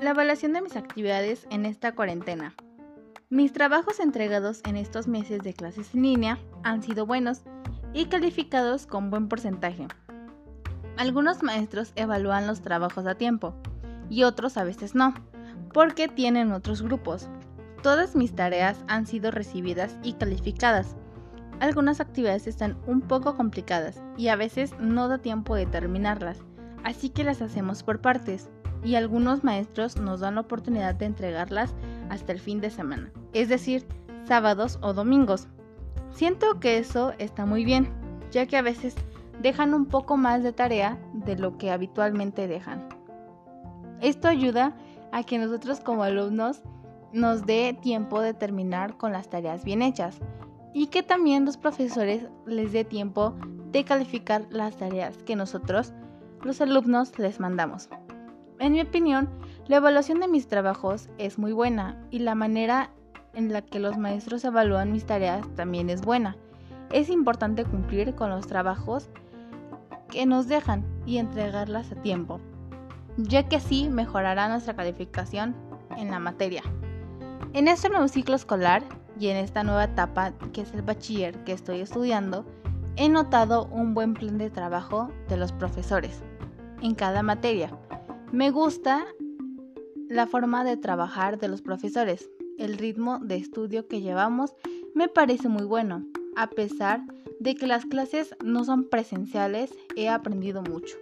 La evaluación de mis actividades en esta cuarentena. Mis trabajos entregados en estos meses de clases en línea han sido buenos y calificados con buen porcentaje. Algunos maestros evalúan los trabajos a tiempo y otros a veces no, porque tienen otros grupos. Todas mis tareas han sido recibidas y calificadas. Algunas actividades están un poco complicadas y a veces no da tiempo de terminarlas, así que las hacemos por partes y algunos maestros nos dan la oportunidad de entregarlas hasta el fin de semana, es decir, sábados o domingos. Siento que eso está muy bien, ya que a veces dejan un poco más de tarea de lo que habitualmente dejan. Esto ayuda a que nosotros como alumnos nos dé tiempo de terminar con las tareas bien hechas y que también los profesores les dé tiempo de calificar las tareas que nosotros, los alumnos, les mandamos. En mi opinión, la evaluación de mis trabajos es muy buena y la manera en la que los maestros evalúan mis tareas también es buena. Es importante cumplir con los trabajos que nos dejan y entregarlas a tiempo, ya que así mejorará nuestra calificación en la materia. En este nuevo ciclo escolar y en esta nueva etapa que es el bachiller que estoy estudiando, he notado un buen plan de trabajo de los profesores en cada materia me gusta la forma de trabajar de los profesores. El ritmo de estudio que llevamos me parece muy bueno. A pesar de que las clases no son presenciales, he aprendido mucho.